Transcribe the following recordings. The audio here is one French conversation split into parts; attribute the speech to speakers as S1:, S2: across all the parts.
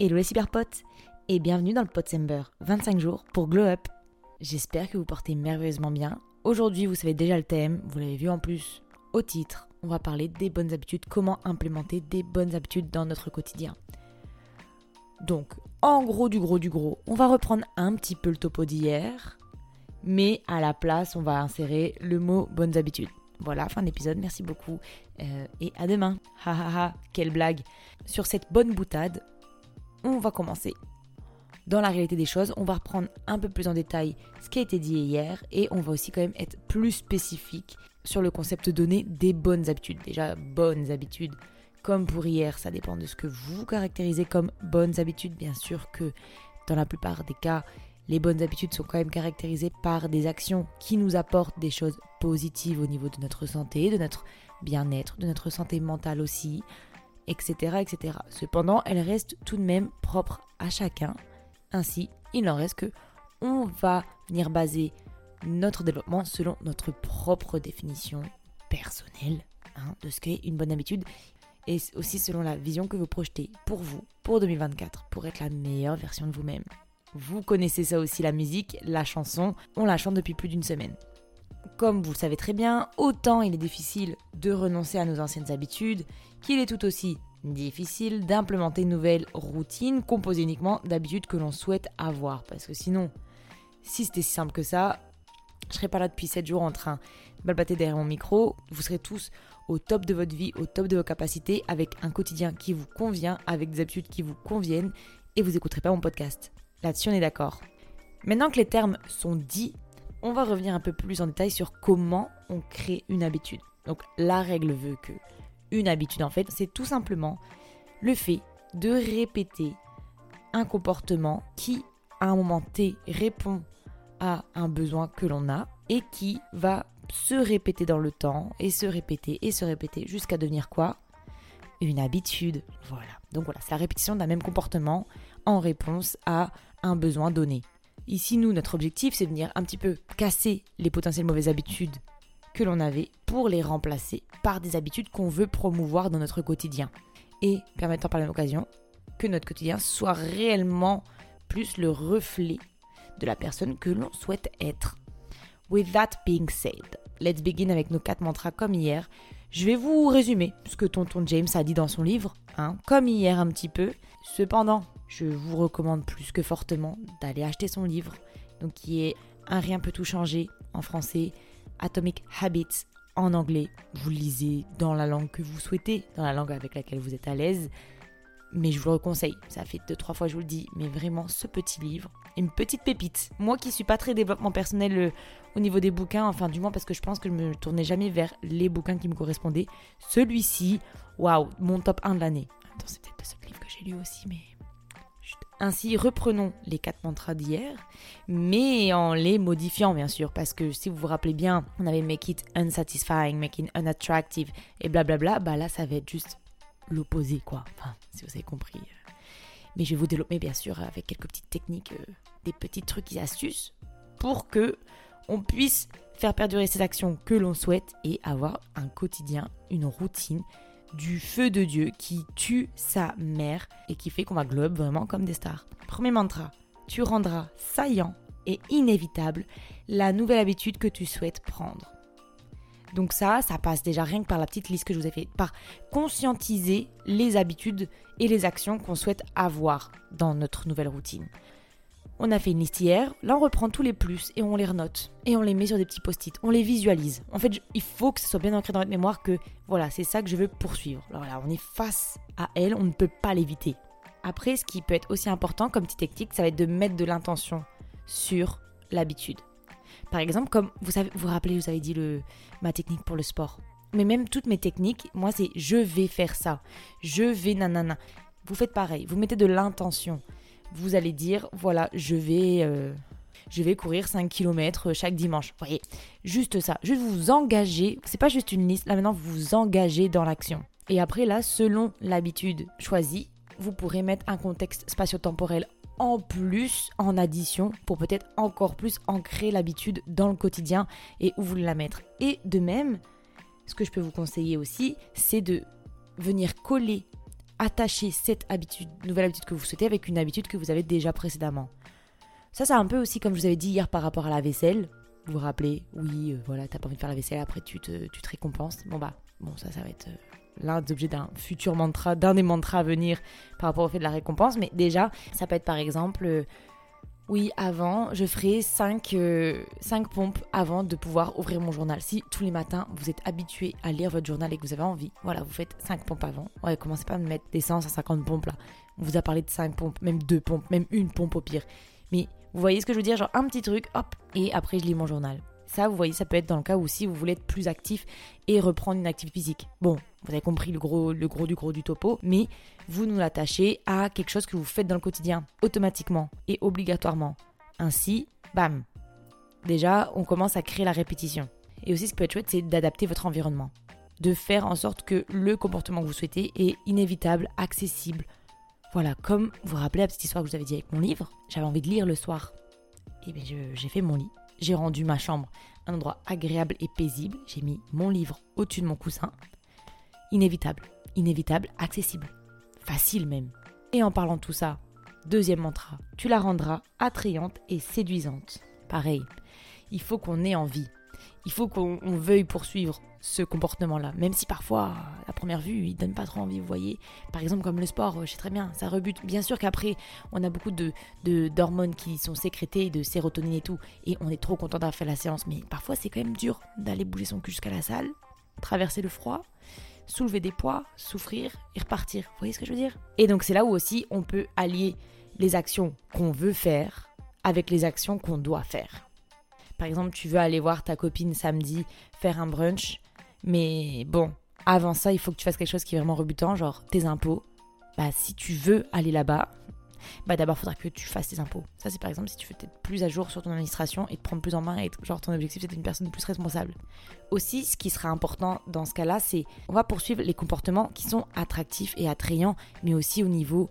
S1: Hello les cyberpotes et bienvenue dans le Potsember, 25 jours pour Glow Up. J'espère que vous portez merveilleusement bien. Aujourd'hui, vous savez déjà le thème, vous l'avez vu en plus au titre. On va parler des bonnes habitudes, comment implémenter des bonnes habitudes dans notre quotidien. Donc, en gros du gros du gros, on va reprendre un petit peu le topo d'hier, mais à la place, on va insérer le mot bonnes habitudes. Voilà, fin d'épisode, merci beaucoup euh, et à demain. Ha ha ha, quelle blague. Sur cette bonne boutade, on va commencer. Dans la réalité des choses, on va reprendre un peu plus en détail ce qui a été dit hier et on va aussi quand même être plus spécifique sur le concept donné des bonnes habitudes. Déjà, bonnes habitudes, comme pour hier, ça dépend de ce que vous caractérisez comme bonnes habitudes. Bien sûr que dans la plupart des cas, les bonnes habitudes sont quand même caractérisées par des actions qui nous apportent des choses positives au niveau de notre santé, de notre bien-être, de notre santé mentale aussi, etc., etc. Cependant, elles restent tout de même propres à chacun. Ainsi, il en reste que on va venir baser notre développement selon notre propre définition personnelle hein, de ce qu'est une bonne habitude et aussi selon la vision que vous projetez pour vous, pour 2024, pour être la meilleure version de vous-même. Vous connaissez ça aussi la musique, la chanson, on la chante depuis plus d'une semaine. Comme vous le savez très bien, autant il est difficile de renoncer à nos anciennes habitudes, qu'il est tout aussi difficile d'implémenter une nouvelle routine composée uniquement d'habitudes que l'on souhaite avoir. Parce que sinon, si c'était si simple que ça, je serais pas là depuis 7 jours en train de balbater derrière mon micro. Vous serez tous au top de votre vie, au top de vos capacités, avec un quotidien qui vous convient, avec des habitudes qui vous conviennent, et vous n'écouterez pas mon podcast. Là-dessus, on est d'accord. Maintenant que les termes sont dits, on va revenir un peu plus en détail sur comment on crée une habitude. Donc la règle veut que une habitude en fait, c'est tout simplement le fait de répéter un comportement qui à un moment T répond à un besoin que l'on a et qui va se répéter dans le temps et se répéter et se répéter jusqu'à devenir quoi? Une habitude. Voilà. Donc voilà, c'est la répétition d'un même comportement en réponse à un besoin donné. Ici, nous, notre objectif, c'est de venir un petit peu casser les potentielles mauvaises habitudes que l'on avait pour les remplacer par des habitudes qu'on veut promouvoir dans notre quotidien. Et permettant par la même occasion que notre quotidien soit réellement plus le reflet de la personne que l'on souhaite être. With that being said, let's begin avec nos quatre mantras comme hier. Je vais vous résumer ce que tonton James a dit dans son livre, hein, comme hier un petit peu. Cependant, je vous recommande plus que fortement d'aller acheter son livre, donc qui est Un rien peut tout changer en français, Atomic Habits en anglais. Vous lisez dans la langue que vous souhaitez, dans la langue avec laquelle vous êtes à l'aise. Mais je vous le conseille, ça fait deux trois fois je vous le dis, mais vraiment ce petit livre, une petite pépite. Moi qui suis pas très développement personnel euh, au niveau des bouquins, enfin du moins parce que je pense que je me tournais jamais vers les bouquins qui me correspondaient. Celui-ci, waouh, mon top 1 de l'année. Attends, c'est peut-être le seul livre que j'ai lu aussi, mais ainsi, reprenons les quatre mantras d'hier, mais en les modifiant bien sûr, parce que si vous vous rappelez bien, on avait make it unsatisfying, make it unattractive et blablabla, bah là ça va être juste l'opposé quoi, enfin si vous avez compris. Mais je vais vous développer bien sûr avec quelques petites techniques, euh, des petits trucs et astuces pour que on puisse faire perdurer ces actions que l'on souhaite et avoir un quotidien, une routine du feu de Dieu qui tue sa mère et qui fait qu'on va globe vraiment comme des stars. Premier mantra, tu rendras saillant et inévitable la nouvelle habitude que tu souhaites prendre. Donc ça, ça passe déjà rien que par la petite liste que je vous ai faite, par conscientiser les habitudes et les actions qu'on souhaite avoir dans notre nouvelle routine. On a fait une liste hier, là on reprend tous les plus et on les renote. Et on les met sur des petits post-it, on les visualise. En fait, il faut que ce soit bien ancré dans notre mémoire que voilà, c'est ça que je veux poursuivre. Alors là, on est face à elle, on ne peut pas l'éviter. Après, ce qui peut être aussi important comme petite technique, ça va être de mettre de l'intention sur l'habitude. Par exemple, comme vous vous, vous rappelez, vous avez dit le, ma technique pour le sport. Mais même toutes mes techniques, moi c'est je vais faire ça, je vais nanana. Vous faites pareil, vous mettez de l'intention vous allez dire voilà, je vais, euh, je vais courir 5 km chaque dimanche. Vous voyez, juste ça. Juste vous engager. C'est pas juste une liste. Là maintenant, vous vous engagez dans l'action. Et après, là, selon l'habitude choisie, vous pourrez mettre un contexte spatio-temporel en plus, en addition, pour peut-être encore plus ancrer l'habitude dans le quotidien et où vous la mettre. Et de même, ce que je peux vous conseiller aussi, c'est de venir coller attacher cette habitude, nouvelle habitude que vous souhaitez avec une habitude que vous avez déjà précédemment. Ça, c'est un peu aussi comme je vous avais dit hier par rapport à la vaisselle. Vous vous rappelez, oui, euh, voilà, t'as pas envie de faire la vaisselle, après tu te, tu récompenses. Bon bah, bon, ça, ça va être euh, l'un des objets d'un futur mantra, d'un des mantras à venir par rapport au fait de la récompense. Mais déjà, ça peut être par exemple, euh, oui, avant, je ferai 5, pompes avant de pouvoir ouvrir mon journal. Si tous les matins, vous êtes habitué à lire votre journal et que vous avez envie, voilà, vous faites 5 pompes avant. Ouais, commencez pas à me mettre des 100, 150 pompes là. On vous a parlé de 5 pompes, même 2 pompes, même une pompe au pire. Mais vous voyez ce que je veux dire? Genre un petit truc, hop, et après je lis mon journal. Ça, vous voyez, ça peut être dans le cas où si vous voulez être plus actif et reprendre une activité physique. Bon, vous avez compris le gros, le gros du gros du topo, mais vous nous l'attachez à quelque chose que vous faites dans le quotidien, automatiquement et obligatoirement. Ainsi, bam. Déjà, on commence à créer la répétition. Et aussi, ce qui peut être chouette, c'est d'adapter votre environnement. De faire en sorte que le comportement que vous souhaitez est inévitable, accessible, voilà, comme vous vous rappelez la petite histoire que je vous avais dit avec mon livre, j'avais envie de lire le soir. Et bien j'ai fait mon lit, j'ai rendu ma chambre un endroit agréable et paisible, j'ai mis mon livre au-dessus de mon coussin. Inévitable, inévitable, accessible, facile même. Et en parlant de tout ça, deuxième mantra, tu la rendras attrayante et séduisante. Pareil, il faut qu'on ait envie, il faut qu'on veuille poursuivre ce comportement-là. Même si parfois, à première vue, il donne pas trop envie, vous voyez. Par exemple, comme le sport, je sais très bien, ça rebute. Bien sûr qu'après, on a beaucoup de, d'hormones qui sont sécrétées, de sérotonine et tout, et on est trop content d'avoir fait la séance. Mais parfois, c'est quand même dur d'aller bouger son cul jusqu'à la salle, traverser le froid, soulever des poids, souffrir et repartir. Vous voyez ce que je veux dire? Et donc, c'est là où aussi on peut allier les actions qu'on veut faire avec les actions qu'on doit faire. Par exemple, tu veux aller voir ta copine samedi faire un brunch, mais bon, avant ça, il faut que tu fasses quelque chose qui est vraiment rebutant, genre tes impôts. Bah, si tu veux aller là-bas, bah d'abord, faudra que tu fasses tes impôts. Ça, c'est par exemple si tu veux être plus à jour sur ton administration et te prendre plus en main et genre ton objectif, c'est d'être une personne plus responsable. Aussi, ce qui sera important dans ce cas-là, c'est on va poursuivre les comportements qui sont attractifs et attrayants, mais aussi au niveau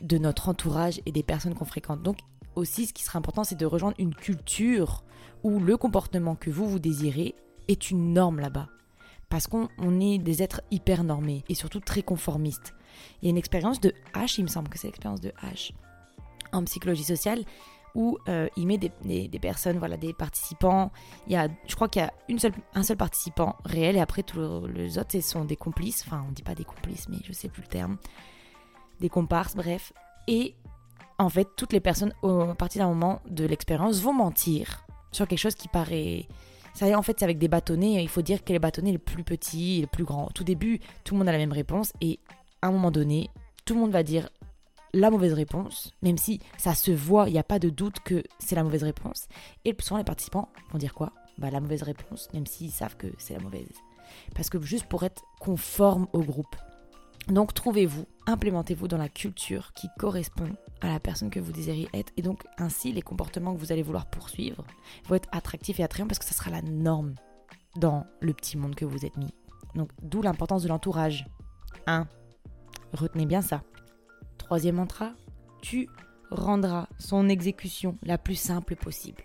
S1: de notre entourage et des personnes qu'on fréquente. Donc, aussi, ce qui sera important, c'est de rejoindre une culture où le comportement que vous vous désirez est une norme là-bas. Parce qu'on est des êtres hyper normés et surtout très conformistes. Il y a une expérience de H, il me semble que c'est l'expérience de H, en psychologie sociale, où euh, il met des, personnes, voilà, des participants. Il y a, je crois qu'il y a une seule, un seul participant réel et après tous les autres sont des complices. Enfin, on dit pas des complices, mais je sais plus le terme. Des comparses, bref. Et en fait, toutes les personnes, à partir d'un moment de l'expérience, vont mentir sur quelque chose qui paraît. Ça en fait, c'est avec des bâtonnets. Il faut dire quel est le bâtonnet plus petit, le plus grand. Au tout début, tout le monde a la même réponse. Et à un moment donné, tout le monde va dire la mauvaise réponse, même si ça se voit, il n'y a pas de doute que c'est la mauvaise réponse. Et souvent, les participants vont dire quoi? Bah, la mauvaise réponse, même s'ils savent que c'est la mauvaise. Parce que juste pour être conforme au groupe. Donc trouvez-vous, implémentez-vous dans la culture qui correspond à la personne que vous désirez être. Et donc ainsi, les comportements que vous allez vouloir poursuivre vont être attractifs et attrayants parce que ça sera la norme dans le petit monde que vous êtes mis. Donc d'où l'importance de l'entourage. 1. Retenez bien ça. Troisième mantra, tu rendras son exécution la plus simple possible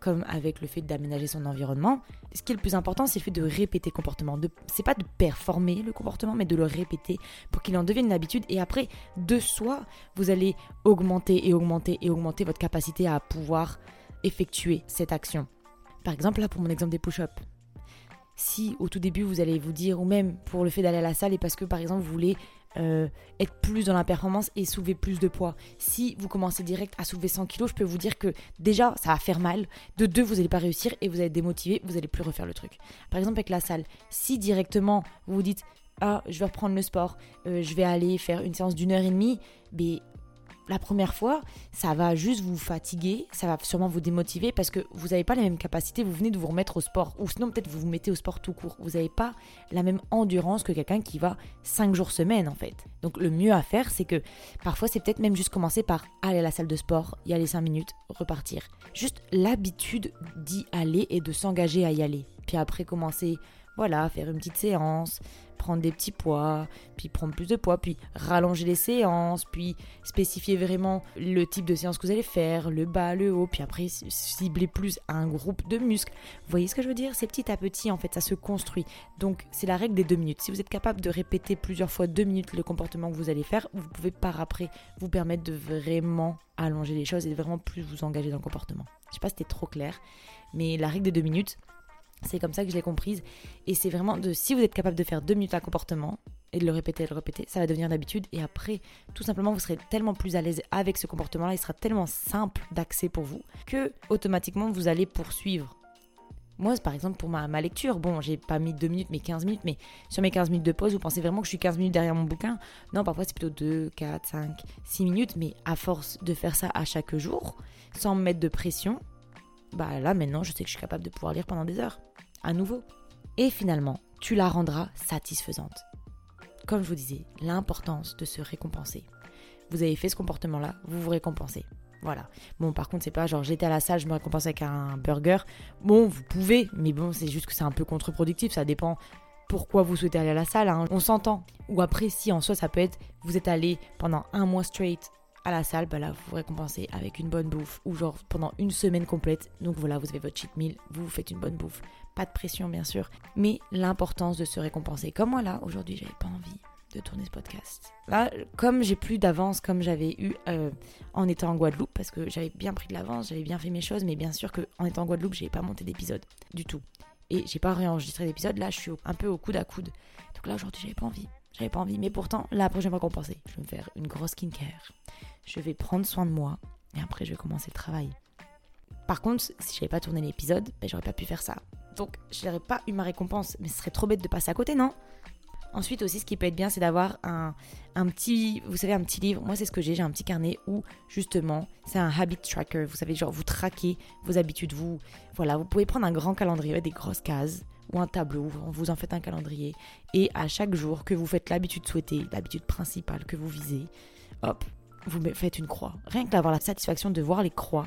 S1: comme avec le fait d'aménager son environnement, ce qui est le plus important, c'est le fait de répéter le comportement. De, c'est pas de performer le comportement, mais de le répéter pour qu'il en devienne une habitude. Et après, de soi, vous allez augmenter et augmenter et augmenter votre capacité à pouvoir effectuer cette action. Par exemple, là, pour mon exemple des push-ups. Si au tout début, vous allez vous dire, ou même pour le fait d'aller à la salle, et parce que par exemple, vous voulez euh, être plus dans la performance et soulever plus de poids. Si vous commencez direct à soulever 100 kg, je peux vous dire que déjà, ça va faire mal. De deux, vous n'allez pas réussir et vous allez être démotivé, vous n'allez plus refaire le truc. Par exemple, avec la salle, si directement vous vous dites ah, je vais reprendre le sport, euh, je vais aller faire une séance d'une heure et demie, mais la première fois, ça va juste vous fatiguer, ça va sûrement vous démotiver parce que vous n'avez pas la même capacité, vous venez de vous remettre au sport. Ou sinon, peut-être vous vous mettez au sport tout court. Vous n'avez pas la même endurance que quelqu'un qui va 5 jours semaine en fait. Donc le mieux à faire, c'est que parfois, c'est peut-être même juste commencer par aller à la salle de sport, y aller 5 minutes, repartir. Juste l'habitude d'y aller et de s'engager à y aller. Puis après, commencer, voilà, faire une petite séance, prendre des petits poids, puis prendre plus de poids, puis rallonger les séances, puis spécifier vraiment le type de séance que vous allez faire, le bas, le haut, puis après cibler plus un groupe de muscles. Vous voyez ce que je veux dire? C'est petit à petit, en fait, ça se construit. Donc c'est la règle des deux minutes. Si vous êtes capable de répéter plusieurs fois deux minutes le comportement que vous allez faire, vous pouvez par après vous permettre de vraiment allonger les choses et de vraiment plus vous engager dans le comportement. Je sais pas si c'était trop clair, mais la règle des deux minutes, c'est comme ça que je l'ai comprise. Et c'est vraiment de si vous êtes capable de faire deux minutes un comportement et de le répéter, le répéter, ça va devenir d'habitude. Et après, tout simplement, vous serez tellement plus à l'aise avec ce comportement-là, il sera tellement simple d'accès pour vous que automatiquement vous allez poursuivre. Moi, par exemple, pour ma, lecture, bon, j'ai pas mis deux minutes, mais 15 minutes, mais sur mes 15 minutes de pause, vous pensez vraiment que je suis 15 minutes derrière mon bouquin? Non, parfois c'est plutôt 2, 4, 5, 6 minutes, mais à force de faire ça à chaque jour, sans me mettre de pression, bah là maintenant je sais que je suis capable de pouvoir lire pendant des heures, à nouveau. Et finalement, tu la rendras satisfaisante. Comme je vous disais, l'importance de se récompenser. Vous avez fait ce comportement-là, vous vous récompensez. Voilà. Bon, par contre, c'est pas genre j'étais à la salle, je me récompense avec un burger. Bon, vous pouvez, mais bon, c'est juste que c'est un peu contre-productif. Ça dépend pourquoi vous souhaitez aller à la salle. Hein. On s'entend. Ou après, si en soi, ça peut être vous êtes allé pendant un mois straight à la salle, bah là, vous vous récompensez avec une bonne bouffe ou genre pendant une semaine complète. Donc voilà, vous avez votre cheat meal, vous faites une bonne bouffe. Pas de pression, bien sûr, mais l'importance de se récompenser. Comme moi là, aujourd'hui, j'avais pas envie de tourner ce podcast. Là, comme j'ai plus d'avance comme j'avais eu euh, en étant en Guadeloupe, parce que j'avais bien pris de l'avance, j'avais bien fait mes choses, mais bien sûr que en étant en Guadeloupe, j'ai pas monté d'épisode du tout. Et j'ai pas réenregistré d'épisode, là je suis un peu au coude à coude. Donc là aujourd'hui j'avais pas envie. J'avais pas envie. Mais pourtant, la prochaine fois qu'on pensait, je vais me faire une grosse skincare je vais prendre soin de moi et après je vais commencer le travail. Par contre, si j'avais pas tourné l'épisode, ben, j'aurais pas pu faire ça. Donc, j'aurais pas eu ma récompense, mais ce serait trop bête de passer à côté, non? Ensuite aussi, ce qui peut être bien, c'est d'avoir un, un, petit, vous savez, un petit livre. Moi, c'est ce que j'ai. J'ai un petit carnet où, justement, c'est un habit tracker. Vous savez, genre, vous traquez vos habitudes. Vous, voilà, vous pouvez prendre un grand calendrier, des grosses cases ou un tableau. Vous en faites un calendrier. Et à chaque jour que vous faites l'habitude souhaitée, l'habitude principale que vous visez, hop, vous faites une croix. Rien que d'avoir la satisfaction de voir les croix.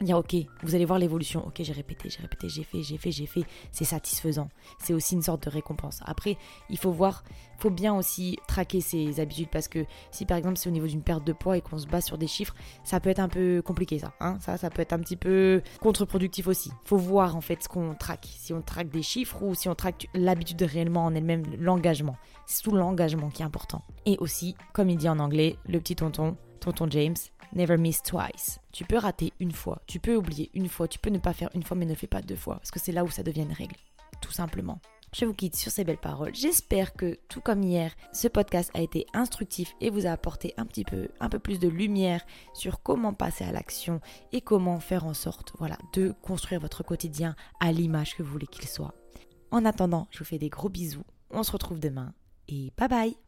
S1: Dire ok, vous allez voir l'évolution. Ok, j'ai répété, j'ai répété, j'ai fait, j'ai fait, j'ai fait. C'est satisfaisant. C'est aussi une sorte de récompense. Après, il faut voir, faut bien aussi traquer ses habitudes parce que si par exemple c'est au niveau d'une perte de poids et qu'on se base sur des chiffres, ça peut être un peu compliqué ça. Hein ça, ça peut être un petit peu contre-productif aussi. Faut voir en fait ce qu'on traque. Si on traque des chiffres ou si on traque l'habitude réellement en elle-même, l'engagement. C'est tout l'engagement qui est important. Et aussi, comme il dit en anglais, le petit tonton, tonton James, never miss twice. Tu peux rater une fois, tu peux oublier une fois, tu peux ne pas faire une fois, mais ne fais pas deux fois, parce que c'est là où ça devient une règle, tout simplement. Je vous quitte sur ces belles paroles. J'espère que, tout comme hier, ce podcast a été instructif et vous a apporté un petit peu, un peu plus de lumière sur comment passer à l'action et comment faire en sorte, voilà, de construire votre quotidien à l'image que vous voulez qu'il soit. En attendant, je vous fais des gros bisous. On se retrouve demain et bye bye